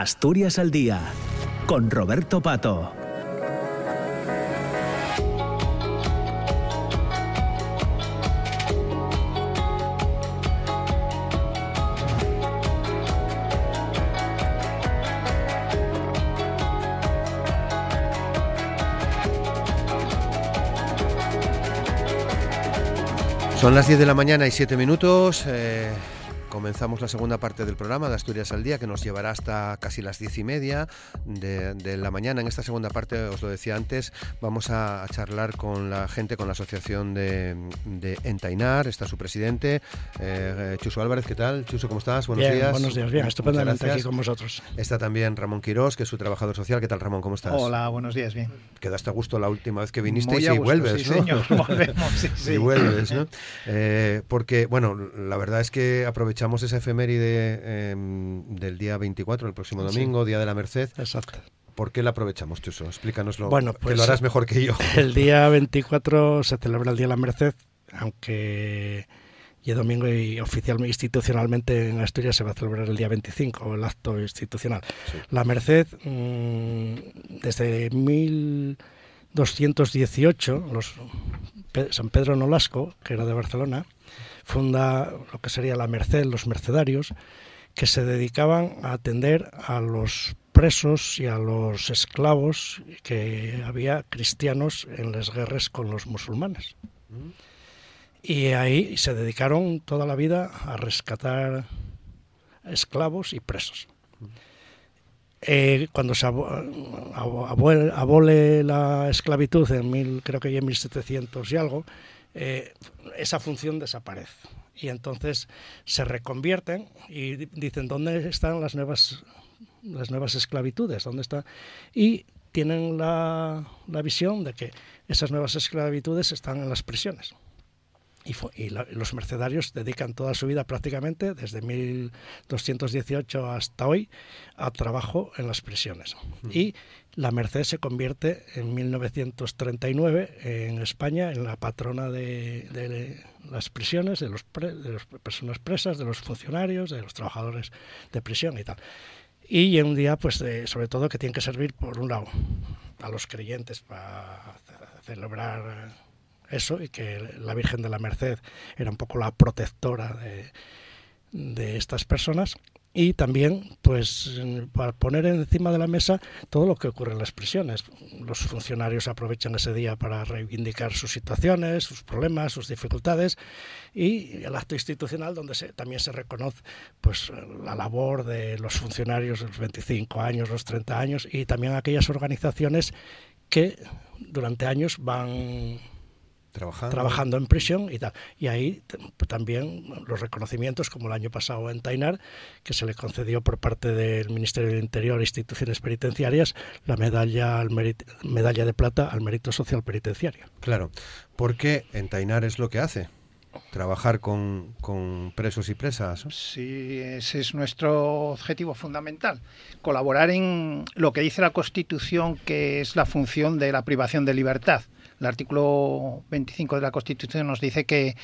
Asturias al Día, con Roberto Pato. Son las 10 de la mañana y 7 minutos. Eh, Comenzamos la segunda parte del programa de Asturias al Día, que nos llevará hasta casi las diez y media de, la mañana. En esta segunda parte, os lo decía antes, vamos a, charlar con la gente, con la asociación de, Entainar. Está su presidente, eh, Chuso Álvarez. ¿Qué tal? Chuso, ¿cómo estás? Buenos días. Buenos días, bien, estupendamente aquí con vosotros. Está también Ramón Quirós, que es su trabajador social. ¿Qué tal, Ramón? ¿Cómo estás? Hola, buenos días, bien. Quedaste a gusto la última vez que viniste y vuelves, sí, Señor, volvemos, sí, sí. Y vuelves, ¿no? Eh, porque, bueno, la verdad es que aprovechamos aprovechamos esa efeméride em, del día 24, el próximo domingo, Día de la Merced. Exacto. ¿Por qué la aprovechamos, Chuso? Explícanoslo, bueno, pues, que lo harás mejor que yo. El día 24 se celebra el Día de la Merced, aunque y el domingo y oficialmente, institucionalmente en Asturias se va a celebrar el día 25, el acto institucional. La Merced, mm, desde 1218, los, San Pedro Nolasco, que era de Barcelona, funda lo que sería la Merced, los mercedarios, que se dedicaban a atender a los presos y a los esclavos que había cristianos en las guerras con los musulmanes. Y ahí se dedicaron toda la vida a rescatar esclavos y presos. Eh, cuando se abole, la esclavitud en mil, creo que ya en 1700 y algo, eh, esa función desaparece. Y entonces se reconvierten y dicen, ¿dónde están las nuevas, las nuevas esclavitudes? ¿Dónde está? Y tienen la, la visión de que esas nuevas esclavitudes están en las prisiones. Y, los mercenarios dedican toda su vida prácticamente, desde 1218 hasta hoy, a trabajo en las prisiones. Y la Merced se convierte en 1939 en España en la patrona de, las prisiones, de, los de las personas presas, de los funcionarios, de los trabajadores de prisión y tal. Y en un día, pues, sobre todo, que tiene que servir, por un lado, a los creyentes para celebrar eso y que la Virgen de la Merced era un poco la protectora de, estas personas y también pues para poner encima de la mesa todo lo que ocurre en las prisiones. Los funcionarios aprovechan ese día para reivindicar sus situaciones, sus problemas, sus dificultades y el acto institucional donde también se reconoce pues la labor de los funcionarios de los 25 años, los 30 años y también aquellas organizaciones que durante años van trabajando. en prisión y tal. Y ahí también los reconocimientos, como el año pasado en Tainar, que se le concedió por parte del Ministerio del Interior e instituciones penitenciarias la medalla, al medalla de plata al mérito social penitenciario. Claro, porque en Tainar es lo que hace trabajar con, con, presos y presas. Sí, ese es nuestro objetivo fundamental, colaborar en lo que dice la Constitución, que es la función de la privación de libertad. El artículo 25 de la Constitución nos dice que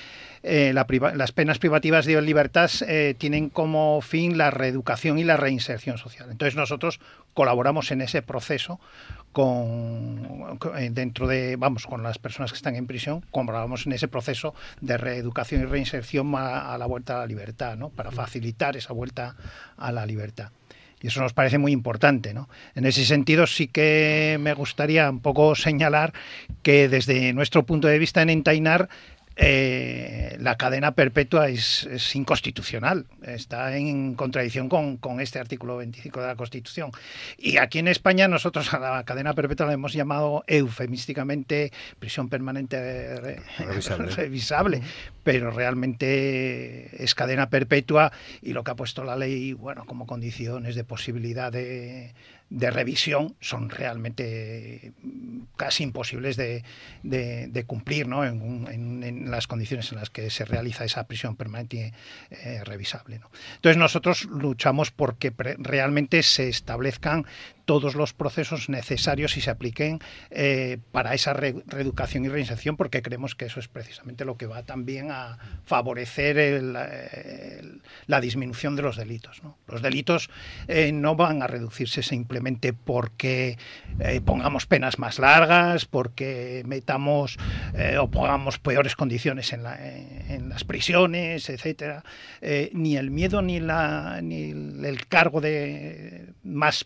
eh, las penas privativas de libertad eh, tienen como fin la reeducación y la reinserción social. Entonces nosotros colaboramos en ese proceso con, eh, dentro de vamos con las personas que están en prisión colaboramos en ese proceso de reeducación y reinserción a, a la vuelta a la libertad, ¿no? Para facilitar esa vuelta a la libertad. Y eso nos parece muy importante. ¿no? En ese sentido sí que me gustaría un poco señalar que desde nuestro punto de vista en Entainar eh, la cadena perpetua es, inconstitucional, está en contradicción con, este artículo 25 de la Constitución. Y aquí en España nosotros a la cadena perpetua la hemos llamado eufemísticamente prisión permanente revisable. pero realmente es cadena perpetua y lo que ha puesto la ley, bueno, como condiciones de posibilidad de de revisión son realmente mm, casi imposibles de, cumplir ¿no? en, las condiciones en las que se realiza esa prisión permanente eh, revisable. Entonces nosotros luchamos porque realmente se establezcan todos los procesos necesarios y se apliquen eh, para esa reeducación y reinserción, porque creemos que eso es precisamente lo que va también a favorecer la disminución de los delitos. Los delitos eh, no van a reducirse simplemente porque eh, pongamos penas más largas, porque metamos o pongamos peores condiciones en, en las prisiones, etcétera. ni el miedo ni, la, ni el cargo de más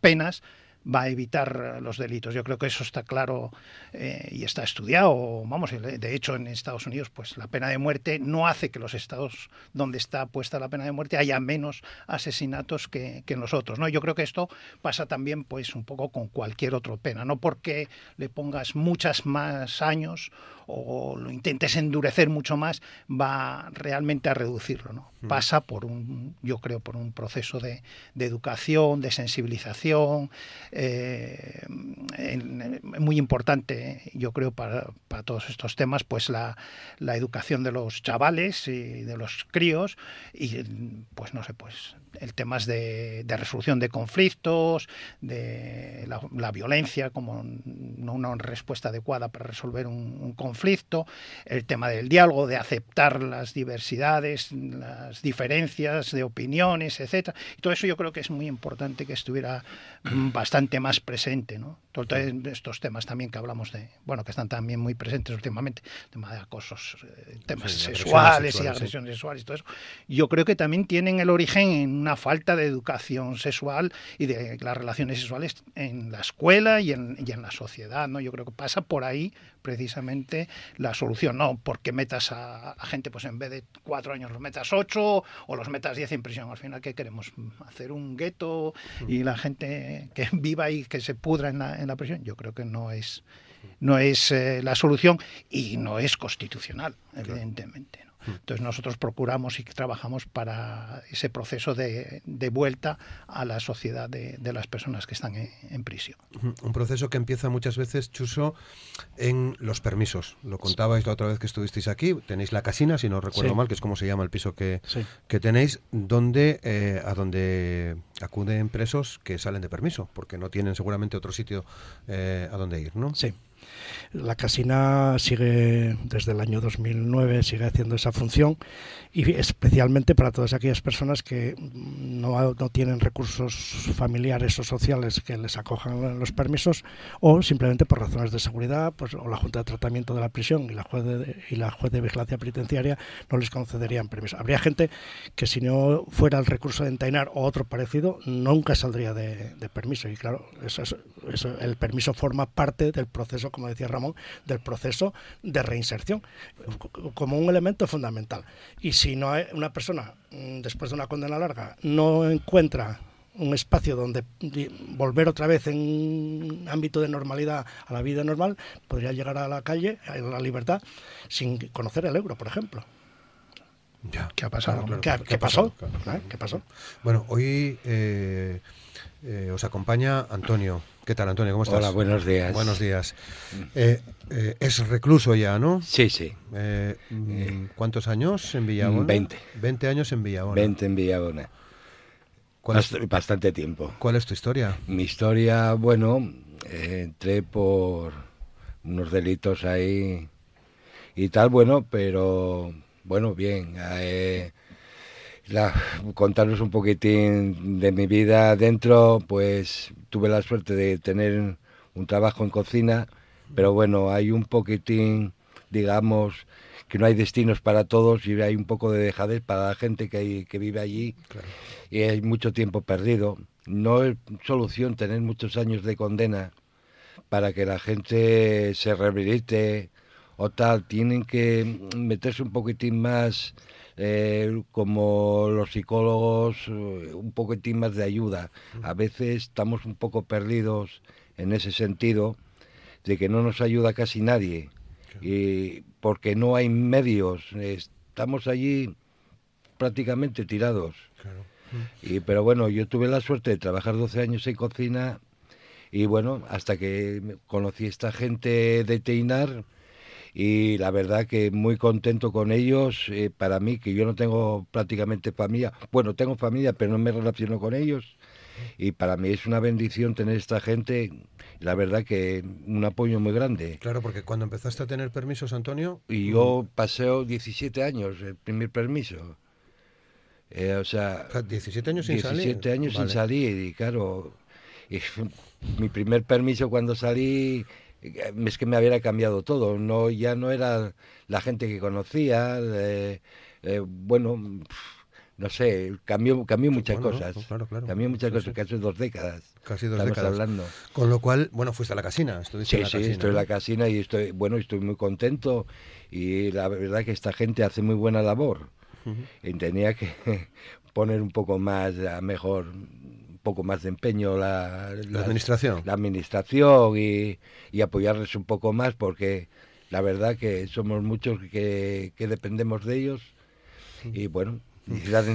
penas va a evitar los delitos. Yo creo que eso está claro eh, y está estudiado. Vamos, de hecho en Estados Unidos, pues la pena de muerte no hace que los estados donde está puesta la pena de muerte haya menos asesinatos que, que en los otros. ¿no? Yo creo que esto pasa también, pues, un poco con cualquier otra pena. No porque le pongas muchas más años o lo intentes endurecer mucho más, va realmente a reducirlo. ¿no? Mm. Pasa por un, yo creo, por un proceso de, educación, de sensibilización, eh, muy importante, yo creo, para, todos estos temas, pues la, educación de los chavales y de los críos y, pues no sé, pues el tema de, de resolución de conflictos, de la, violencia como una respuesta adecuada para resolver un conflicto conflicto, el tema del diálogo, de aceptar las diversidades, las diferencias de opiniones, etcétera. Y todo eso yo creo que es muy importante que estuviera bastante más presente, ¿no? Todos estos temas también que hablamos de, bueno, que están también muy presentes últimamente, tema de acosos, eh, temas sexuales, y agresiones sexuales y todo eso. Yo creo que también tienen el origen en una falta de educación sexual y de las relaciones sexuales en la escuela y en, y en la sociedad, ¿no? Yo creo que pasa por ahí precisamente la solución. No porque metas a, gente, pues en vez de cuatro años los metas ocho o los metas diez en prisión. Al final, ¿qué queremos? ¿Hacer un gueto y la gente que viva y que se pudra en la, en la prisión? Yo creo que no es, no es eh, la solución y no es constitucional, evidentemente. Entonces nosotros procuramos y trabajamos para ese proceso de, vuelta a la sociedad de, las personas que están en, prisión. Un proceso que empieza muchas veces, Chuso, en los permisos. Lo contabais la otra vez que estuvisteis aquí. Tenéis la casina, si no recuerdo mal, que es como se llama el piso que, que tenéis, donde, eh, a donde acuden presos que salen de permiso, porque no tienen seguramente otro sitio eh, a donde ir, ¿no? Sí. La casina sigue desde el año 2009, sigue haciendo esa función y especialmente para todas aquellas personas que no, no tienen recursos familiares o sociales que les acojan los permisos o simplemente por razones de seguridad pues, o la Junta de Tratamiento de la Prisión y la juez de, y la juez de Vigilancia Penitenciaria no les concederían permiso. Habría gente que si no fuera el recurso de Entainar o otro parecido nunca saldría de, permiso y claro, eso, eso, el permiso forma parte del proceso como decía Ramón, del proceso de reinserción, como un elemento fundamental. Y si no hay una persona, mm, después de una condena larga, no encuentra un espacio donde volver otra vez en un ámbito de normalidad a la vida normal, podría llegar a la calle, a la libertad, sin conocer el euro, por ejemplo. ¿Qué ha pasado? ¿Qué, pasó? ¿Qué pasó? Bueno, hoy eh, eh, os acompaña Antonio. ¿Qué tal, Antonio? ¿Cómo estás? Hola, buenos días. Buenos días. Eh, eh, es recluso ya, ¿no? Sí, sí. Mm, ¿Cuántos años en Villabona? Veinte. Veinte años en Villabona. Veinte en Villabona. Bastante tiempo. ¿Cuál es tu historia? Mi historia, bueno, entré por unos delitos ahí y tal, bueno, pero bueno, bien. Eh, la, contaros un poquitín de mi vida dentro, pues tuve la suerte de tener un trabajo en cocina, pero bueno, hay un poquitín, digamos, que no hay destinos para todos y hay un poco de dejadez para la gente que, que vive allí y hay mucho tiempo perdido. No es solución tener muchos años de condena para que la gente se rehabilite o tal, tienen que meterse un poquitín más eh, como los psicólogos, eh, un poquitín más de ayuda. A veces estamos un poco perdidos en ese sentido de que no nos ayuda casi nadie y porque no hay medios. Estamos allí prácticamente tirados. Y, pero bueno, yo tuve la suerte de trabajar 12 años en cocina y bueno, hasta que conocí a esta gente de Teinar, y la verdad que muy contento con ellos. Eh, para mí, que yo no tengo prácticamente familia, bueno, tengo familia, pero no me relaciono con ellos. y para mí es una bendición tener esta gente, la verdad que un apoyo muy grande. Claro, porque cuando empezaste a tener permisos, Antonio... Y yo pasé 17 años el primer permiso. Eh, o sea, 17 años sin 17 salir. años sin Vale. salir y claro, y mi primer permiso cuando salí es que me había cambiado todo, no ya no era la gente que conocía, eh, eh, bueno, no sé, cambió, cambió muchas bueno, cosas, no, claro, claro. cambió muchas Sí, cosas, sí. casi dos décadas. Casi dos estamos décadas. hablando. Con lo cual, bueno, fuiste a la casina. Estuviste Sí, en la sí, casina, estoy en la casina y estoy, bueno, estoy muy contento y la verdad que esta gente hace muy buena labor. Y tenía que poner un poco más, a mejor, poco más de empeño la, La administración. la administración y, y apoyarles un poco más porque la verdad que somos muchos que, que dependemos de ellos y bueno, y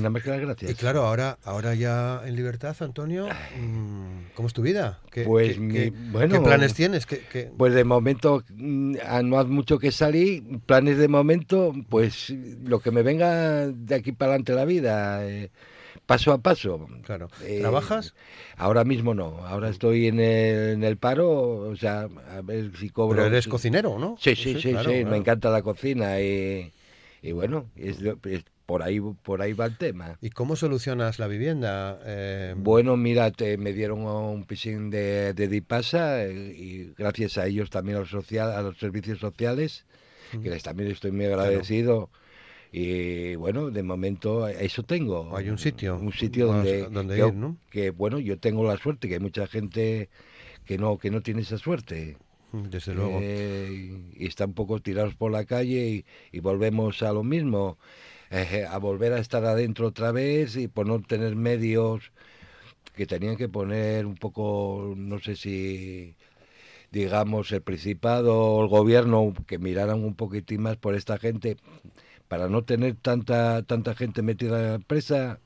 más que las gracias. Y claro, ahora, ahora ya en libertad, Antonio, mm, ¿cómo es tu vida? ¿Qué, Pues qué- mi- qué- bueno, ¿qué planes tienes? ¿Qué, Pues de momento, mm, a no hace mucho que salí, planes de momento, pues lo que me venga de aquí para adelante la vida, eh, paso a paso. Claro. Eh, ¿Trabajas? Ahora mismo no, ahora estoy en el, en el paro, o sea, a ver si cobro. Pero eres cocinero, ¿no? Sí, sí, sí, sí, claro, me claro. encanta la cocina y, y bueno, es- por, ahí, por ahí va el tema. ¿Y cómo solucionas la vivienda? Eh, Bueno, mira, te- me dieron un piscín de, de Dipasa eh, y gracias a ellos también a los, social, a los servicios sociales, que les también estoy muy agradecido. Y bueno, de momento eso tengo. Hay un sitio Un sitio donde, donde que, ir, ¿no? que, bueno, yo tengo la suerte, que hay mucha gente que no, que no tiene esa suerte. Desde luego. Eh, y está un poco tirados por la calle y, y volvemos a lo mismo, eh, a volver a estar adentro otra vez y por no tener medios que tenían que poner un poco, no sé si digamos el Principado o el gobierno que miraran un poquitín más por esta gente para no tener tanta tanta gente metida empresa,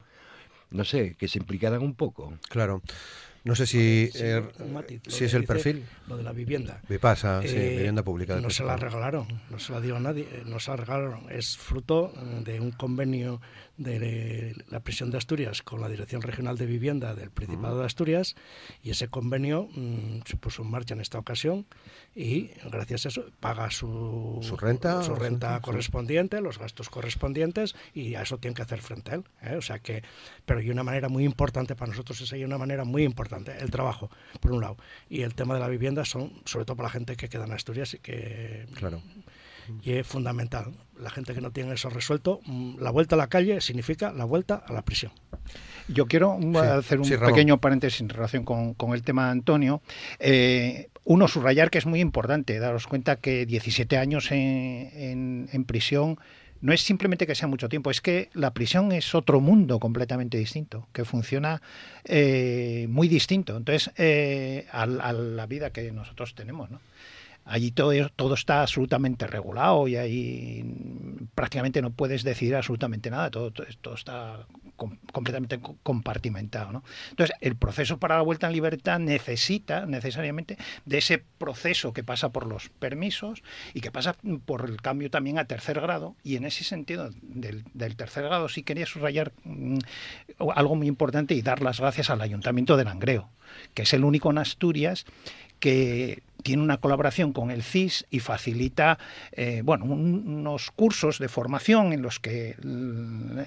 no sé, que se implicaran un poco. Claro. No sé si, Sí, eh, lo si es el dice, perfil. Lo de la vivienda. Vipasa, sí, Eh, vivienda pública. No se la regalaron, no se la dio a nadie, eh, no se la regalaron. Es fruto eh, de un convenio de la prisión de Asturias con la Dirección Regional de Vivienda del Principado de Asturias y ese convenio mm, se puso en marcha en esta ocasión y gracias a eso paga su, Su renta, su renta sí. correspondiente, los gastos correspondientes y a eso tiene que hacer frente a él. ¿eh? O sea que, pero y una manera muy importante para nosotros es ahí una manera muy importante, el trabajo, por un lado, y el tema de la vivienda son, sobre todo para la gente que queda en Asturias y que Claro. Y es fundamental. La gente que no tiene eso resuelto, mm, la vuelta a la calle significa la vuelta a la prisión. Yo quiero Sí, hacer un sí, pequeño paréntesis en relación con, con el tema de Antonio. Eh, uno, subrayar que es muy importante, daros cuenta que 17 años en, en- en prisión no es simplemente que sea mucho tiempo, es que la prisión es otro mundo completamente distinto, que funciona eh, muy distinto entonces eh, a, a la vida que nosotros tenemos. ¿no? Allí todo, todo está absolutamente regulado y ahí prácticamente no puedes decidir absolutamente nada, todo, todo, está com- completamente co- compartimentado. ¿no? Entonces, el proceso para la vuelta en libertad necesita necesariamente de ese proceso que pasa por los permisos y que pasa por el cambio también a tercer grado. Y en ese sentido, del, del tercer grado, sí quería subrayar mm, algo muy importante y dar las gracias al Ayuntamiento de Langreo, que es el único en Asturias que tiene una colaboración con el CIS y facilita eh, bueno, un- unos cursos de formación en los que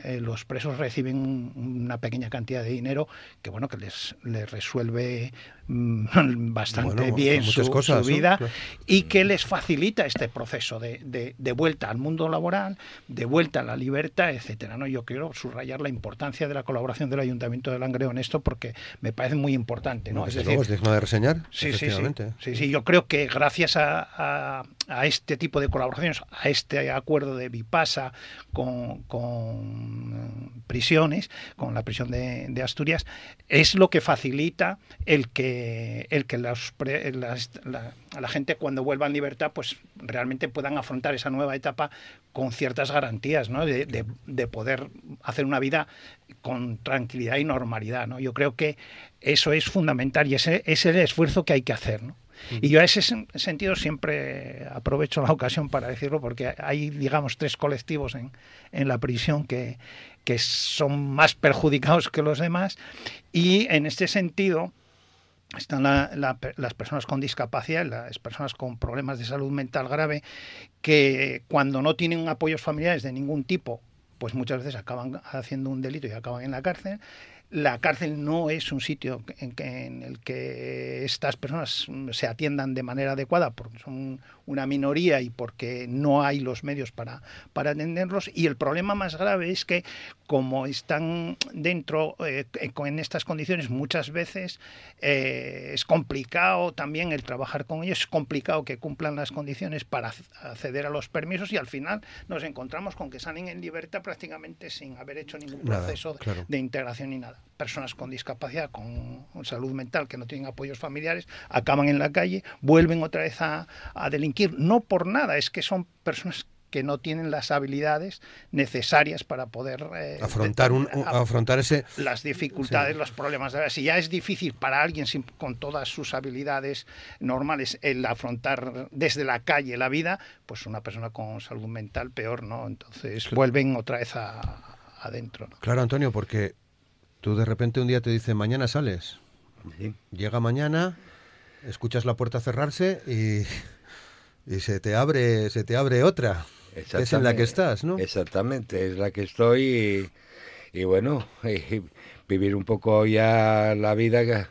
eh, los presos reciben un- una pequeña cantidad de dinero que bueno que les, les resuelve mm, bastante Bueno, bien su, cosas, su ¿no? vida Claro. y que les facilita este proceso de, de- de vuelta al mundo laboral, de vuelta a la libertad, etcétera. ¿no? Yo quiero subrayar la importancia de la colaboración del Ayuntamiento de Langreo en esto porque me parece muy importante. ¿no? No, es decir, luego, es digno de reseñar. Sí, sí, sí. sí, sí. Yo creo que gracias a, este tipo de colaboraciones, a este acuerdo de Vipasa con, con prisiones, con la prisión de, Asturias, es lo que facilita el que, el que la, gente cuando vuelva en libertad, pues realmente puedan afrontar esa nueva etapa con ciertas garantías, ¿no? De, de- de poder hacer una vida con tranquilidad y normalidad, ¿no? Yo creo que eso es fundamental y ese es el esfuerzo que hay que hacer. Y yo a ese sentido siempre aprovecho la ocasión para decirlo porque hay, digamos, tres colectivos en, en la prisión que, que son más perjudicados que los demás. Y en este sentido están las personas con discapacidad, las personas con problemas de salud mental grave, que cuando no tienen apoyos familiares de ningún tipo, pues muchas veces acaban haciendo un delito y acaban en la cárcel la cárcel no es un sitio en, el que estas personas se atiendan de manera adecuada porque son una minoría y porque no hay los medios para, para atenderlos. Y el problema más grave es que como están dentro eh, en estas condiciones muchas veces eh, es complicado también el trabajar con ellos, es complicado que cumplan las condiciones para acceder a los permisos y al final nos encontramos con que salen en libertad prácticamente sin haber hecho ningún proceso de integración ni nada personas con discapacidad, con salud mental, que no tienen apoyos familiares, acaban en la calle, vuelven otra vez a, delinquir. No por nada, es que son personas que no tienen las habilidades necesarias para poder eh, afrontar un, afrontar ese las dificultades los problemas. Si ya es difícil para alguien con todas sus habilidades normales el afrontar desde la calle la vida pues una persona con salud mental peor no entonces vuelven otra vez a, adentro claro Antonio porque Tú de repente un día te dicen, mañana sales. Llega mañana, escuchas la puerta cerrarse y, y, se te abre se te abre otra. Es en la que estás, ¿no? Exactamente, es la que estoy y, bueno, vivir un poco ya la vida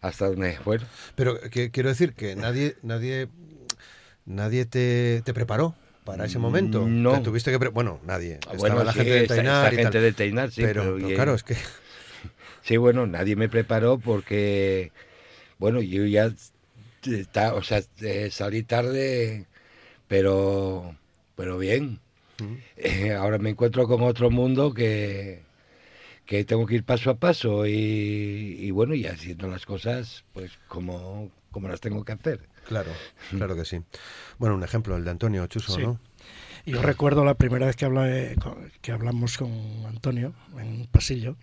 hasta donde bueno. Pero que, quiero decir que nadie nadie nadie te, te preparó para ese momento. No. tuviste que bueno, nadie. Ah, bueno, la gente de Tainar. gente de Tainar, sí, pero claro, es que Sí, bueno, nadie me preparó porque, bueno, yo ya, o sea, eh, salí tarde, pero, pero bien. Eh, ahora me encuentro con otro mundo que, que tengo que ir paso a paso y, bueno, y haciendo las cosas pues como, como las tengo que hacer. Claro, claro que sí. Bueno, un ejemplo, el de Antonio Chuso, ¿no? Yo recuerdo la primera vez que, hablé, que hablamos con Antonio en un pasillo,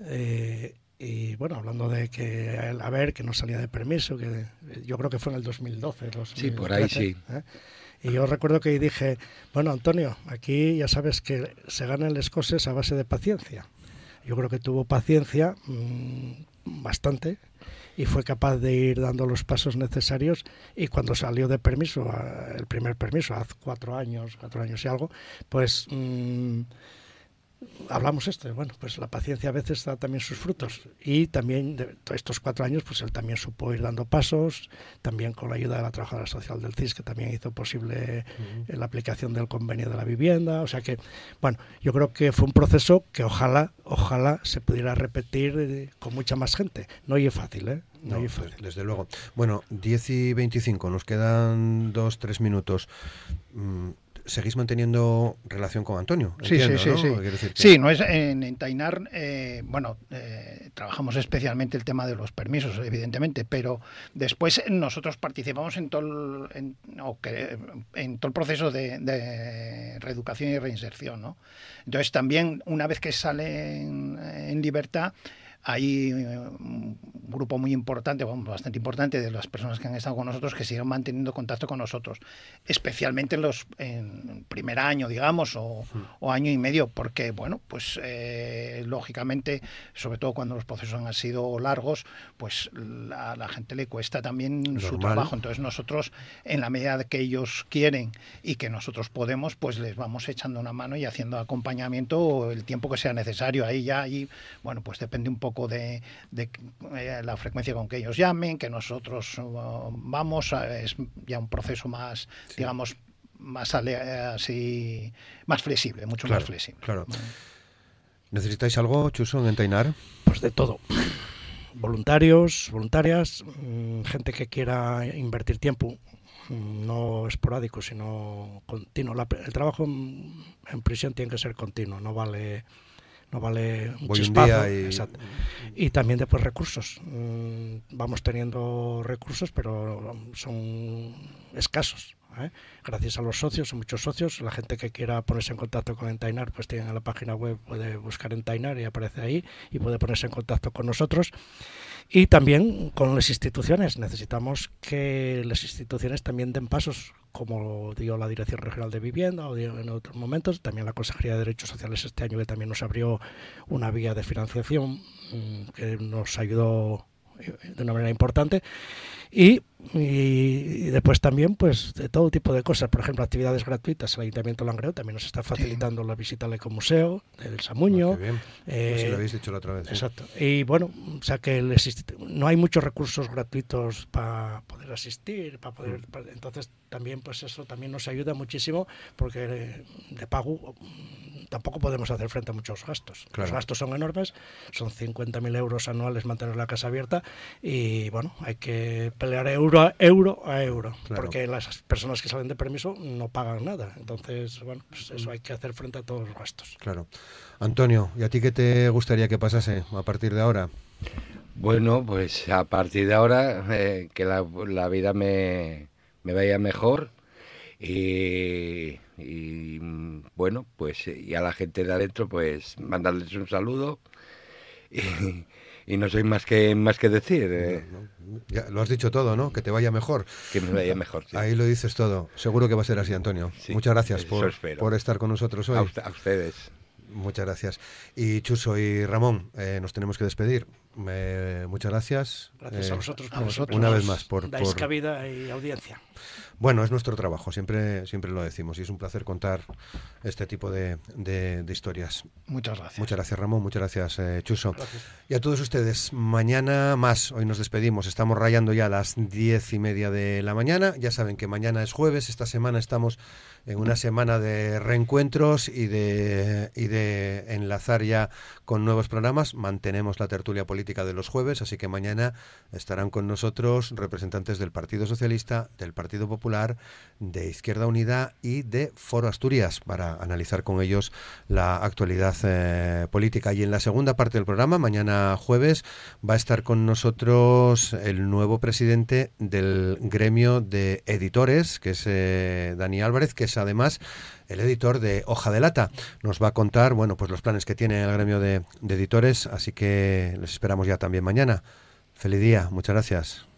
eh, y bueno, hablando de que a ver, que no salía de permiso, que yo creo que fue en el 2012. sí, por ahí sí. ¿eh? Y yo recuerdo que dije, bueno, Antonio, aquí ya sabes que se ganan las cosas a base de paciencia. Yo creo que tuvo paciencia mm, bastante y fue capaz de ir dando los pasos necesarios y cuando salió de permiso, el primer permiso, hace cuatro años, cuatro años y algo, pues... Mm, hablamos esto, bueno, pues la paciencia a veces da también sus frutos y también de estos cuatro años, pues él también supo ir dando pasos, también con la ayuda de la trabajadora social del CIS, que también hizo posible la aplicación del convenio de la vivienda, o sea que, bueno, yo creo que fue un proceso que ojalá, ojalá se pudiera repetir eh, con mucha más gente. No es fácil, ¿eh? No, es fácil. Desde luego. Bueno, 10 y 25, nos quedan dos, tres minutos. Mm, seguís manteniendo relación con Antonio. Sí, sí, sí, sí. Sí, no es en, Tainar, eh, bueno, eh, trabajamos especialmente el tema de los permisos, evidentemente, pero después nosotros participamos en todo el, en, todo el proceso de, reeducación y reinserción, ¿no? Entonces también una vez que sale en libertad hay eh, un grupo muy importante, bastante importante de las personas que han estado con nosotros que siguen manteniendo contacto con nosotros, especialmente en los en primer año, digamos, o, año y medio, porque, bueno, pues eh, lógicamente, sobre todo cuando los procesos han sido largos, pues a la gente le cuesta también su trabajo. Entonces nosotros, en la medida que ellos quieren y que nosotros podemos, pues les vamos echando una mano y haciendo acompañamiento el tiempo que sea necesario. Ahí ya, ahí, bueno, pues depende un poco de, eh, la frecuencia con que ellos llamen, que nosotros uh, vamos, es ya un proceso más, digamos, más así, más flexible, mucho más flexible. Claro. ¿Necesitáis algo, Chuso, en Tainar? Pues de todo. Voluntarios, voluntarias, mm, gente que quiera invertir tiempo, mm, no esporádico, sino continuo. el trabajo en prisión tiene que ser continuo, no vale no vale un chispazo. y... también después recursos. Mm, vamos teniendo recursos, pero son escasos. ¿eh? Gracias a los socios, son muchos socios, la gente que quiera ponerse en contacto con Entainar, pues tiene la página web, puede buscar Entainar y aparece ahí y puede ponerse en contacto con nosotros. Y también con las instituciones. Necesitamos que las instituciones también den pasos, como dio la Dirección Regional de Vivienda o en otros momentos. También la Consejería de Derechos Sociales este año también nos abrió una vía de financiación mm, que nos ayudó eh, de una manera importante. Y y, después también pues de todo tipo de cosas. Por ejemplo actividades gratuitas. El Ayuntamiento de Langreo también nos está facilitando la visita al ecomuseo del Samuño. Ah, eh, lo habéis dicho la otra vez exacto. Y bueno o sea que no hay muchos recursos gratuitos para poder asistir para poder mm. entonces también pues eso también nos ayuda muchísimo porque de pago tampoco podemos hacer frente a muchos gastos. Los gastos son enormes, son 50.000 euros anuales mantener la casa abierta y bueno, hay que pelear euro a euro, a euro porque las personas que salen de permiso no pagan nada. Entonces, bueno, pues eso hay que hacer frente a todos los gastos. Claro. Antonio, ¿y a ti qué te gustaría que pasase a partir de ahora? Bueno, pues a partir de ahora eh, que la, la vida me, me vaya mejor y y bueno, pues y a la gente de adentro, pues mandarles un saludo y, no soy más que más que decir. Eh. Ya, lo has dicho todo, ¿no? Que te vaya mejor. Que me vaya mejor. Ahí lo dices todo. Seguro que va a ser así, Antonio. Muchas gracias por, por, estar con nosotros hoy. A, ustedes. Muchas gracias. Y Chuso y Ramón, eh, nos tenemos que despedir. Muchas gracias. Gracias a vosotros, a vosotros. Una vez más por, dais cabida y audiencia. Bueno, es nuestro trabajo, siempre, siempre lo decimos y es un placer contar este tipo de, historias. Muchas gracias. Muchas gracias Ramón, muchas gracias eh, Chuso. Y a todos ustedes, mañana más, hoy nos despedimos, estamos rayando ya a las diez y media de la mañana, ya saben que mañana es jueves, esta semana estamos en una semana de reencuentros y de, y de enlazar ya con nuevos programas. Mantenemos la tertulia política de los jueves, así que mañana estarán con nosotros representantes del Partido Socialista, del Partido Popular, de Izquierda Unida y de Foro Asturias para analizar con ellos la actualidad eh, política. Y en la segunda parte del programa, mañana jueves, va a estar con nosotros el nuevo presidente del gremio de editores, que es eh, Dani Álvarez, que es además el editor de Hoja de Lata. Nos va a contar, bueno, pues los planes que tiene el gremio de, de editores, así que les esperamos ya también mañana. Feliz día, muchas gracias.